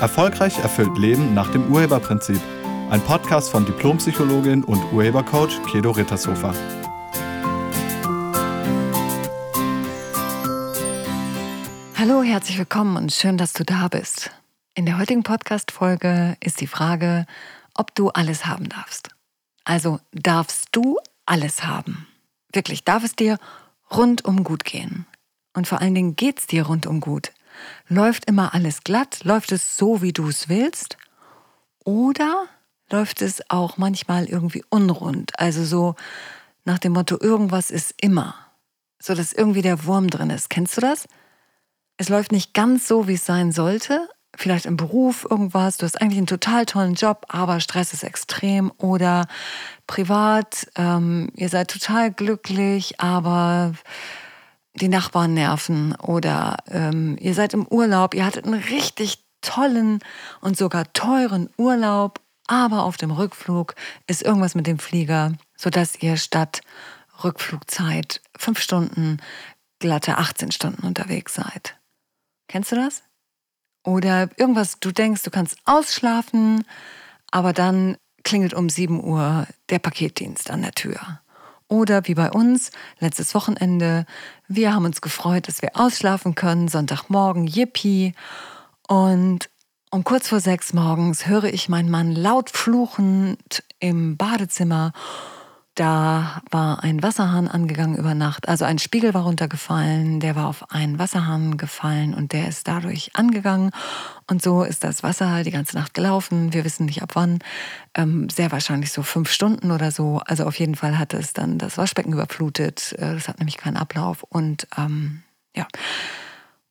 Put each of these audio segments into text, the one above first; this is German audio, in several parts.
Erfolgreich erfüllt Leben nach dem Urheberprinzip. Ein Podcast von Diplompsychologin und Urhebercoach Kedo Rittershofer. Hallo, herzlich willkommen und schön, dass du da bist. In der heutigen Podcast-Folge ist die Frage, ob du alles haben darfst. Also darfst du alles haben? Wirklich, darf es dir rundum gut gehen? Und vor allen Dingen geht es dir rundum gut? Läuft immer alles glatt? Läuft es so, wie du es willst? Oder läuft es auch manchmal irgendwie unrund? Also so nach dem Motto, irgendwas ist immer. So dass irgendwie der Wurm drin ist. Kennst du das? Es läuft nicht ganz so, wie es sein sollte. Vielleicht im Beruf irgendwas. Du hast eigentlich einen total tollen Job, aber Stress ist extrem. Oder privat, ähm, ihr seid total glücklich, aber die Nachbarn nerven oder ähm, ihr seid im Urlaub, ihr hattet einen richtig tollen und sogar teuren Urlaub, aber auf dem Rückflug ist irgendwas mit dem Flieger, sodass ihr statt Rückflugzeit fünf Stunden glatte 18 Stunden unterwegs seid. Kennst du das? Oder irgendwas, du denkst, du kannst ausschlafen, aber dann klingelt um 7 Uhr der Paketdienst an der Tür. Oder wie bei uns, letztes Wochenende, wir haben uns gefreut, dass wir ausschlafen können, Sonntagmorgen, yippie. Und um kurz vor sechs morgens höre ich meinen Mann laut fluchend im Badezimmer da war ein Wasserhahn angegangen über Nacht. Also ein Spiegel war runtergefallen, der war auf einen Wasserhahn gefallen und der ist dadurch angegangen. Und so ist das Wasser die ganze Nacht gelaufen. Wir wissen nicht ab wann. Ähm, sehr wahrscheinlich so fünf Stunden oder so. Also auf jeden Fall hat es dann das Waschbecken überflutet. Äh, das hat nämlich keinen Ablauf. Und ähm, ja.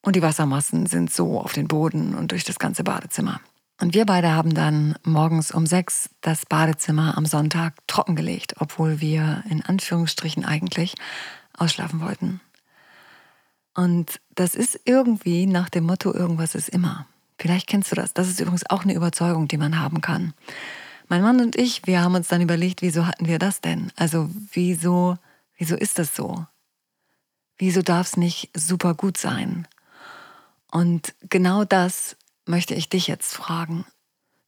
Und die Wassermassen sind so auf den Boden und durch das ganze Badezimmer. Und wir beide haben dann morgens um sechs das Badezimmer am Sonntag trockengelegt, obwohl wir in Anführungsstrichen eigentlich ausschlafen wollten. Und das ist irgendwie nach dem Motto, irgendwas ist immer. Vielleicht kennst du das. Das ist übrigens auch eine Überzeugung, die man haben kann. Mein Mann und ich, wir haben uns dann überlegt, wieso hatten wir das denn? Also wieso, wieso ist das so? Wieso darf es nicht super gut sein? Und genau das möchte ich dich jetzt fragen,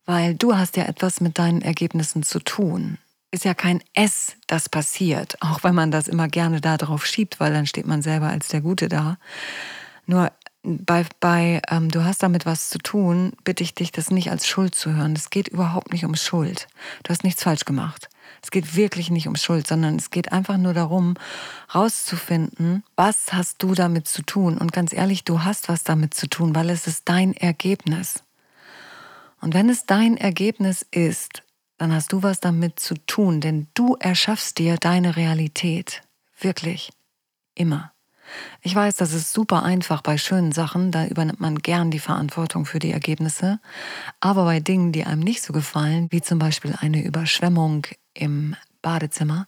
weil du hast ja etwas mit deinen Ergebnissen zu tun. Ist ja kein S, das passiert, auch wenn man das immer gerne da drauf schiebt, weil dann steht man selber als der Gute da. Nur bei, bei ähm, du hast damit was zu tun, bitte ich dich, das nicht als Schuld zu hören. Es geht überhaupt nicht um Schuld. Du hast nichts falsch gemacht. Es geht wirklich nicht um Schuld, sondern es geht einfach nur darum, rauszufinden, was hast du damit zu tun. Und ganz ehrlich, du hast was damit zu tun, weil es ist dein Ergebnis. Und wenn es dein Ergebnis ist, dann hast du was damit zu tun, denn du erschaffst dir deine Realität. Wirklich. Immer. Ich weiß, das ist super einfach bei schönen Sachen, da übernimmt man gern die Verantwortung für die Ergebnisse. Aber bei Dingen, die einem nicht so gefallen, wie zum Beispiel eine Überschwemmung im Badezimmer,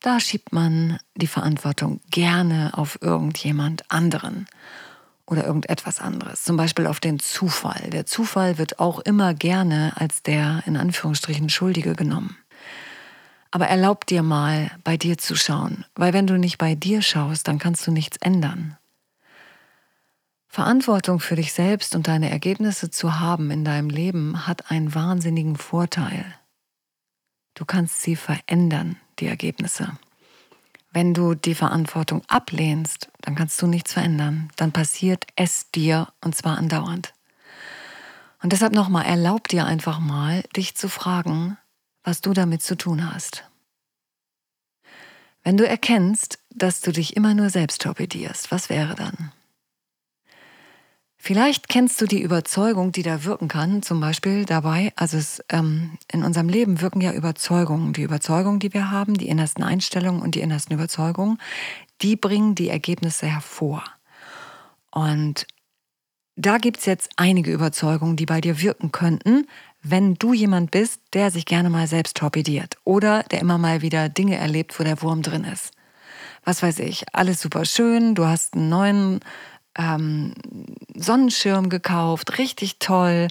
da schiebt man die Verantwortung gerne auf irgendjemand anderen oder irgendetwas anderes. Zum Beispiel auf den Zufall. Der Zufall wird auch immer gerne als der in Anführungsstrichen Schuldige genommen. Aber erlaub dir mal, bei dir zu schauen, weil wenn du nicht bei dir schaust, dann kannst du nichts ändern. Verantwortung für dich selbst und deine Ergebnisse zu haben in deinem Leben hat einen wahnsinnigen Vorteil. Du kannst sie verändern, die Ergebnisse. Wenn du die Verantwortung ablehnst, dann kannst du nichts verändern. Dann passiert es dir und zwar andauernd. Und deshalb nochmal, erlaub dir einfach mal, dich zu fragen, was du damit zu tun hast. Wenn du erkennst, dass du dich immer nur selbst torpedierst, was wäre dann? Vielleicht kennst du die Überzeugung, die da wirken kann, zum Beispiel dabei, also es, ähm, in unserem Leben wirken ja Überzeugungen. Die Überzeugungen, die wir haben, die innersten Einstellungen und die innersten Überzeugungen, die bringen die Ergebnisse hervor. Und da gibt es jetzt einige Überzeugungen, die bei dir wirken könnten, wenn du jemand bist, der sich gerne mal selbst torpediert oder der immer mal wieder Dinge erlebt, wo der Wurm drin ist. Was weiß ich, alles super schön, du hast einen neuen ähm, Sonnenschirm gekauft, richtig toll.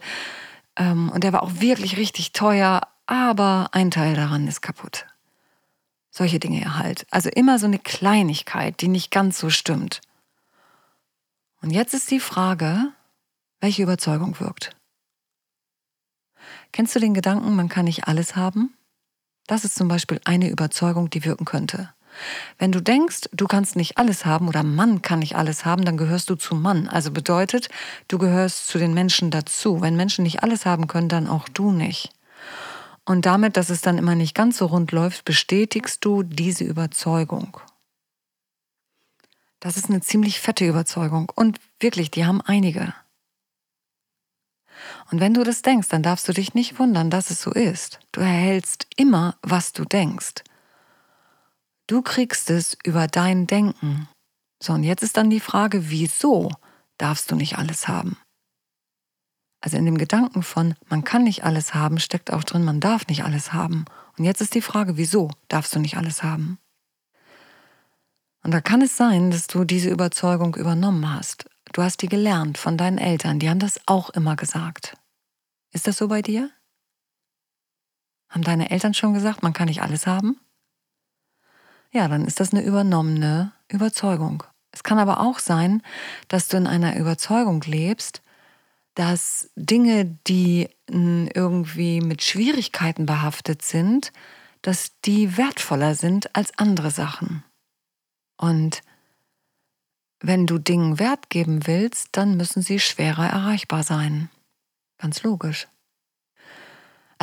Ähm, und der war auch wirklich richtig teuer, aber ein Teil daran ist kaputt. Solche Dinge halt. Also immer so eine Kleinigkeit, die nicht ganz so stimmt. Und jetzt ist die Frage, welche Überzeugung wirkt. Kennst du den Gedanken, man kann nicht alles haben? Das ist zum Beispiel eine Überzeugung, die wirken könnte. Wenn du denkst, du kannst nicht alles haben oder Mann kann nicht alles haben, dann gehörst du zu Mann. Also bedeutet, du gehörst zu den Menschen dazu. Wenn Menschen nicht alles haben können, dann auch du nicht. Und damit, dass es dann immer nicht ganz so rund läuft, bestätigst du diese Überzeugung. Das ist eine ziemlich fette Überzeugung. Und wirklich, die haben einige. Und wenn du das denkst, dann darfst du dich nicht wundern, dass es so ist. Du erhältst immer, was du denkst. Du kriegst es über dein Denken. So, und jetzt ist dann die Frage, wieso darfst du nicht alles haben? Also in dem Gedanken von, man kann nicht alles haben, steckt auch drin, man darf nicht alles haben. Und jetzt ist die Frage, wieso darfst du nicht alles haben? Und da kann es sein, dass du diese Überzeugung übernommen hast. Du hast die gelernt von deinen Eltern, die haben das auch immer gesagt. Ist das so bei dir? Haben deine Eltern schon gesagt, man kann nicht alles haben? Ja, dann ist das eine übernommene Überzeugung. Es kann aber auch sein, dass du in einer Überzeugung lebst, dass Dinge, die irgendwie mit Schwierigkeiten behaftet sind, dass die wertvoller sind als andere Sachen. Und wenn du Dingen Wert geben willst, dann müssen sie schwerer erreichbar sein. Ganz logisch.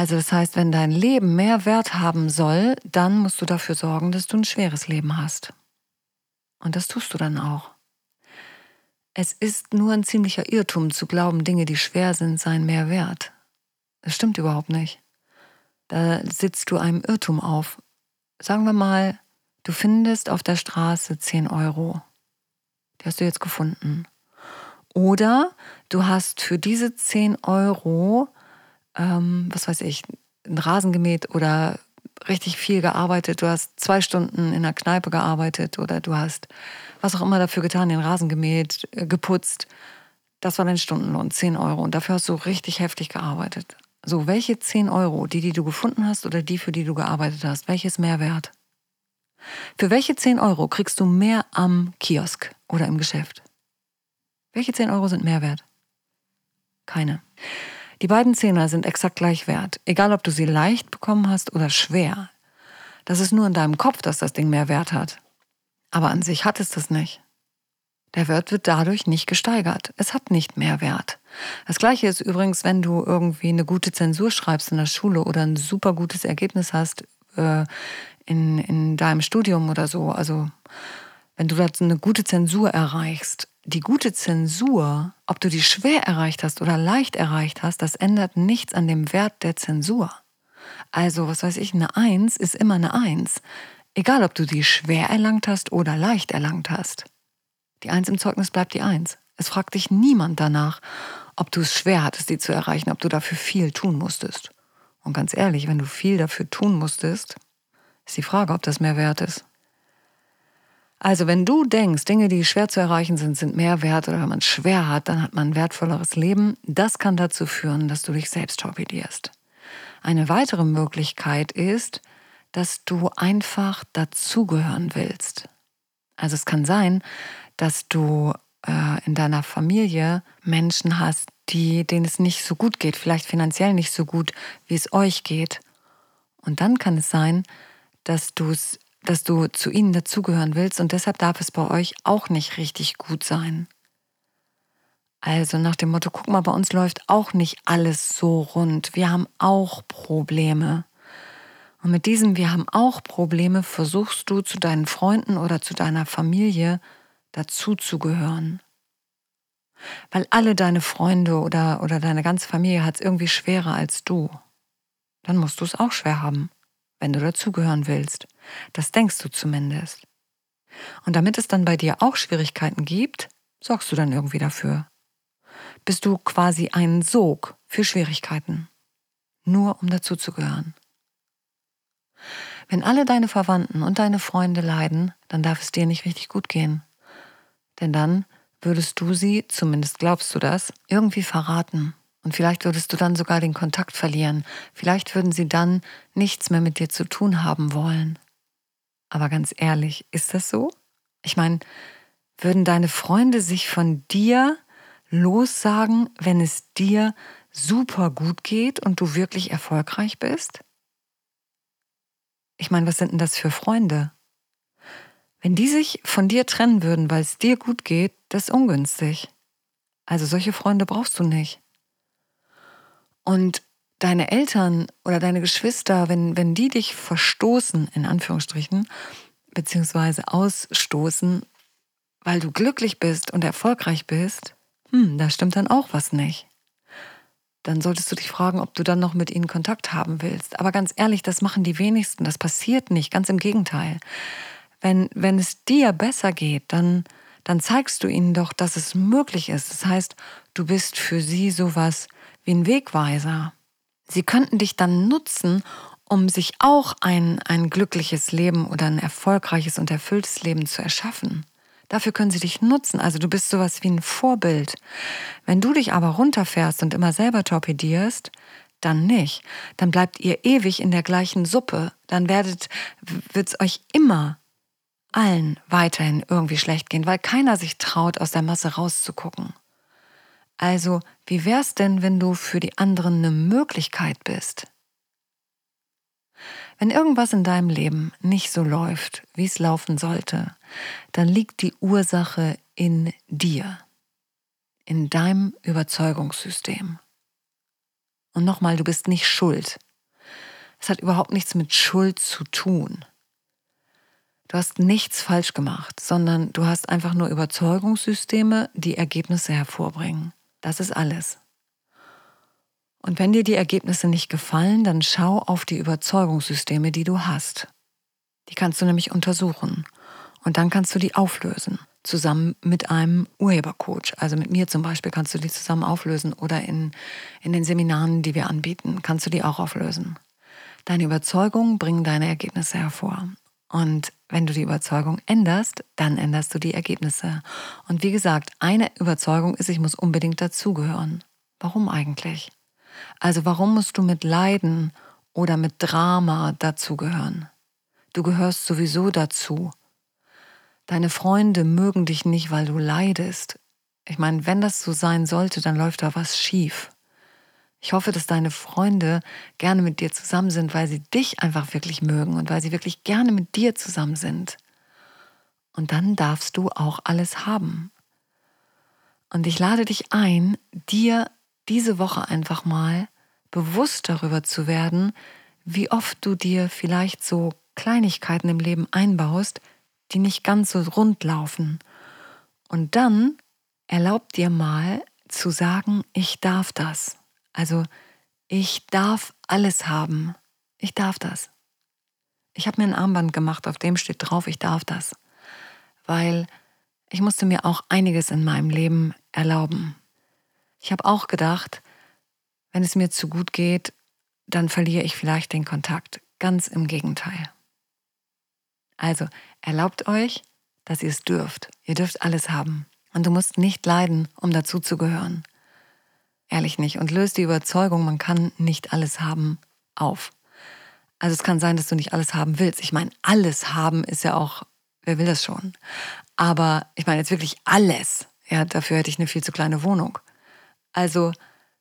Also das heißt, wenn dein Leben mehr Wert haben soll, dann musst du dafür sorgen, dass du ein schweres Leben hast. Und das tust du dann auch. Es ist nur ein ziemlicher Irrtum zu glauben, Dinge, die schwer sind, seien mehr wert. Das stimmt überhaupt nicht. Da sitzt du einem Irrtum auf. Sagen wir mal, du findest auf der Straße 10 Euro. Die hast du jetzt gefunden. Oder du hast für diese 10 Euro ähm, was weiß ich, einen Rasen gemäht oder richtig viel gearbeitet, du hast zwei Stunden in der Kneipe gearbeitet oder du hast was auch immer dafür getan, den Rasen gemäht, äh, geputzt. Das war dein Stundenlohn, 10 Euro. Und dafür hast du richtig heftig gearbeitet. So, welche 10 Euro, die, die du gefunden hast oder die, für die du gearbeitet hast, welches Mehrwert? Für welche 10 Euro kriegst du mehr am Kiosk oder im Geschäft? Welche 10 Euro sind Mehrwert? Keine. Die beiden Zehner sind exakt gleich wert, egal ob du sie leicht bekommen hast oder schwer. Das ist nur in deinem Kopf, dass das Ding mehr Wert hat. Aber an sich hat es das nicht. Der Wert wird dadurch nicht gesteigert. Es hat nicht mehr Wert. Das gleiche ist übrigens, wenn du irgendwie eine gute Zensur schreibst in der Schule oder ein super gutes Ergebnis hast äh, in, in deinem Studium oder so. Also wenn du da eine gute Zensur erreichst, die gute Zensur, ob du die schwer erreicht hast oder leicht erreicht hast, das ändert nichts an dem Wert der Zensur. Also, was weiß ich, eine Eins ist immer eine Eins. Egal, ob du die schwer erlangt hast oder leicht erlangt hast. Die Eins im Zeugnis bleibt die Eins. Es fragt dich niemand danach, ob du es schwer hattest, die zu erreichen, ob du dafür viel tun musstest. Und ganz ehrlich, wenn du viel dafür tun musstest, ist die Frage, ob das mehr wert ist. Also wenn du denkst, Dinge, die schwer zu erreichen sind, sind mehr wert oder wenn man es schwer hat, dann hat man ein wertvolleres Leben, das kann dazu führen, dass du dich selbst torpedierst. Eine weitere Möglichkeit ist, dass du einfach dazugehören willst. Also es kann sein, dass du äh, in deiner Familie Menschen hast, die, denen es nicht so gut geht, vielleicht finanziell nicht so gut, wie es euch geht. Und dann kann es sein, dass du es dass du zu ihnen dazugehören willst und deshalb darf es bei euch auch nicht richtig gut sein. Also nach dem Motto, guck mal, bei uns läuft auch nicht alles so rund. Wir haben auch Probleme. Und mit diesem Wir haben auch Probleme versuchst du zu deinen Freunden oder zu deiner Familie dazuzugehören. Weil alle deine Freunde oder, oder deine ganze Familie hat es irgendwie schwerer als du. Dann musst du es auch schwer haben wenn du dazugehören willst. Das denkst du zumindest. Und damit es dann bei dir auch Schwierigkeiten gibt, sorgst du dann irgendwie dafür. Bist du quasi ein Sog für Schwierigkeiten, nur um dazuzugehören. Wenn alle deine Verwandten und deine Freunde leiden, dann darf es dir nicht richtig gut gehen. Denn dann würdest du sie, zumindest glaubst du das, irgendwie verraten. Und vielleicht würdest du dann sogar den Kontakt verlieren. Vielleicht würden sie dann nichts mehr mit dir zu tun haben wollen. Aber ganz ehrlich, ist das so? Ich meine, würden deine Freunde sich von dir lossagen, wenn es dir super gut geht und du wirklich erfolgreich bist? Ich meine, was sind denn das für Freunde? Wenn die sich von dir trennen würden, weil es dir gut geht, das ist ungünstig. Also solche Freunde brauchst du nicht. Und deine Eltern oder deine Geschwister, wenn, wenn die dich verstoßen, in Anführungsstrichen, beziehungsweise ausstoßen, weil du glücklich bist und erfolgreich bist, hm, da stimmt dann auch was nicht. Dann solltest du dich fragen, ob du dann noch mit ihnen Kontakt haben willst. Aber ganz ehrlich, das machen die wenigsten. Das passiert nicht. Ganz im Gegenteil. Wenn, wenn es dir besser geht, dann, dann zeigst du ihnen doch, dass es möglich ist. Das heißt, du bist für sie sowas wie ein Wegweiser. Sie könnten dich dann nutzen, um sich auch ein, ein glückliches Leben oder ein erfolgreiches und erfülltes Leben zu erschaffen. Dafür können sie dich nutzen. Also du bist sowas wie ein Vorbild. Wenn du dich aber runterfährst und immer selber torpedierst, dann nicht. Dann bleibt ihr ewig in der gleichen Suppe. Dann werdet, wird's euch immer allen weiterhin irgendwie schlecht gehen, weil keiner sich traut, aus der Masse rauszugucken. Also, wie wär's denn, wenn du für die anderen eine Möglichkeit bist? Wenn irgendwas in deinem Leben nicht so läuft, wie es laufen sollte, dann liegt die Ursache in dir, in deinem Überzeugungssystem. Und nochmal, du bist nicht schuld. Es hat überhaupt nichts mit Schuld zu tun. Du hast nichts falsch gemacht, sondern du hast einfach nur Überzeugungssysteme, die Ergebnisse hervorbringen. Das ist alles. Und wenn dir die Ergebnisse nicht gefallen, dann schau auf die Überzeugungssysteme, die du hast. Die kannst du nämlich untersuchen. Und dann kannst du die auflösen. Zusammen mit einem Urhebercoach. Also mit mir zum Beispiel kannst du die zusammen auflösen. Oder in, in den Seminaren, die wir anbieten, kannst du die auch auflösen. Deine Überzeugungen bringen deine Ergebnisse hervor. Und wenn du die Überzeugung änderst, dann änderst du die Ergebnisse. Und wie gesagt, eine Überzeugung ist, ich muss unbedingt dazugehören. Warum eigentlich? Also warum musst du mit Leiden oder mit Drama dazugehören? Du gehörst sowieso dazu. Deine Freunde mögen dich nicht, weil du leidest. Ich meine, wenn das so sein sollte, dann läuft da was schief. Ich hoffe, dass deine Freunde gerne mit dir zusammen sind, weil sie dich einfach wirklich mögen und weil sie wirklich gerne mit dir zusammen sind. Und dann darfst du auch alles haben. Und ich lade dich ein, dir diese Woche einfach mal bewusst darüber zu werden, wie oft du dir vielleicht so Kleinigkeiten im Leben einbaust, die nicht ganz so rund laufen. Und dann erlaub dir mal zu sagen, ich darf das. Also ich darf alles haben. Ich darf das. Ich habe mir ein Armband gemacht, auf dem steht drauf, ich darf das. Weil ich musste mir auch einiges in meinem Leben erlauben. Ich habe auch gedacht, wenn es mir zu gut geht, dann verliere ich vielleicht den Kontakt. Ganz im Gegenteil. Also erlaubt euch, dass ihr es dürft. Ihr dürft alles haben. Und du musst nicht leiden, um dazuzugehören. Ehrlich nicht. Und löst die Überzeugung, man kann nicht alles haben, auf. Also es kann sein, dass du nicht alles haben willst. Ich meine, alles haben ist ja auch, wer will das schon? Aber ich meine jetzt wirklich alles. Ja, dafür hätte ich eine viel zu kleine Wohnung. Also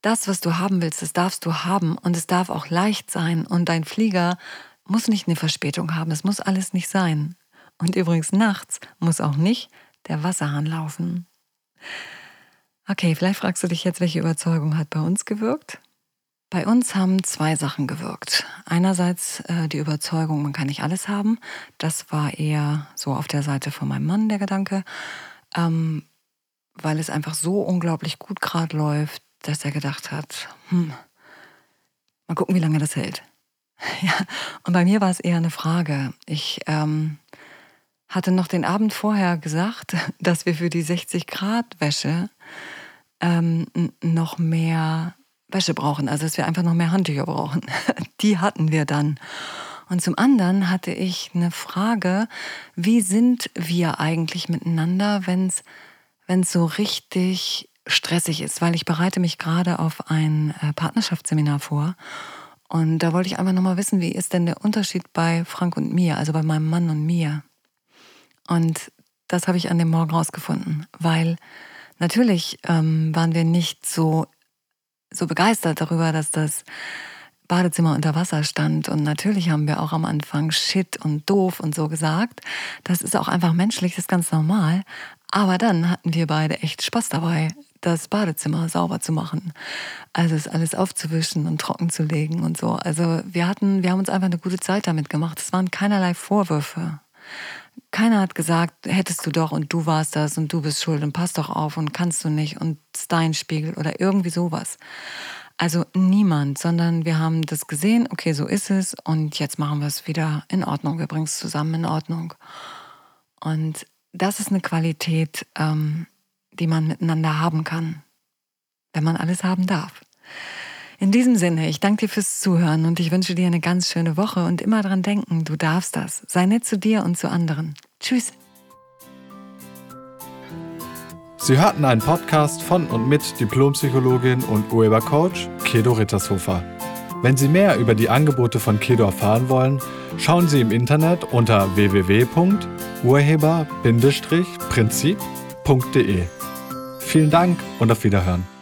das, was du haben willst, das darfst du haben und es darf auch leicht sein. Und dein Flieger muss nicht eine Verspätung haben. Es muss alles nicht sein. Und übrigens nachts muss auch nicht der Wasserhahn laufen. Okay, vielleicht fragst du dich jetzt, welche Überzeugung hat bei uns gewirkt? Bei uns haben zwei Sachen gewirkt. Einerseits äh, die Überzeugung, man kann nicht alles haben. Das war eher so auf der Seite von meinem Mann der Gedanke, ähm, weil es einfach so unglaublich gut gerade läuft, dass er gedacht hat, hm, mal gucken, wie lange das hält. ja, und bei mir war es eher eine Frage. Ich ähm, hatte noch den Abend vorher gesagt, dass wir für die 60 Grad Wäsche ähm, noch mehr Wäsche brauchen, also dass wir einfach noch mehr Handtücher brauchen. Die hatten wir dann. Und zum anderen hatte ich eine Frage, wie sind wir eigentlich miteinander, wenn es so richtig stressig ist, weil ich bereite mich gerade auf ein äh, Partnerschaftsseminar vor. Und da wollte ich einfach nochmal wissen, wie ist denn der Unterschied bei Frank und mir, also bei meinem Mann und mir. Und das habe ich an dem Morgen rausgefunden, weil Natürlich ähm, waren wir nicht so so begeistert darüber, dass das Badezimmer unter Wasser stand. Und natürlich haben wir auch am Anfang Shit und doof und so gesagt. Das ist auch einfach menschlich, das ist ganz normal. Aber dann hatten wir beide echt Spaß dabei, das Badezimmer sauber zu machen. Also es alles aufzuwischen und trocken zu legen und so. Also wir hatten, wir haben uns einfach eine gute Zeit damit gemacht. Es waren keinerlei Vorwürfe. Keiner hat gesagt, hättest du doch und du warst das und du bist schuld und pass doch auf und kannst du nicht und Steinspiegel oder irgendwie sowas. Also niemand, sondern wir haben das gesehen, okay, so ist es und jetzt machen wir es wieder in Ordnung, wir bringen es zusammen in Ordnung. Und das ist eine Qualität, ähm, die man miteinander haben kann, wenn man alles haben darf. In diesem Sinne, ich danke dir fürs Zuhören und ich wünsche dir eine ganz schöne Woche und immer dran denken, du darfst das. Sei nett zu dir und zu anderen. Tschüss. Sie hörten einen Podcast von und mit Diplompsychologin und Urhebercoach Kedo Rittershofer. Wenn Sie mehr über die Angebote von Kedo erfahren wollen, schauen Sie im Internet unter www.urheber-prinzip.de. Vielen Dank und auf Wiederhören.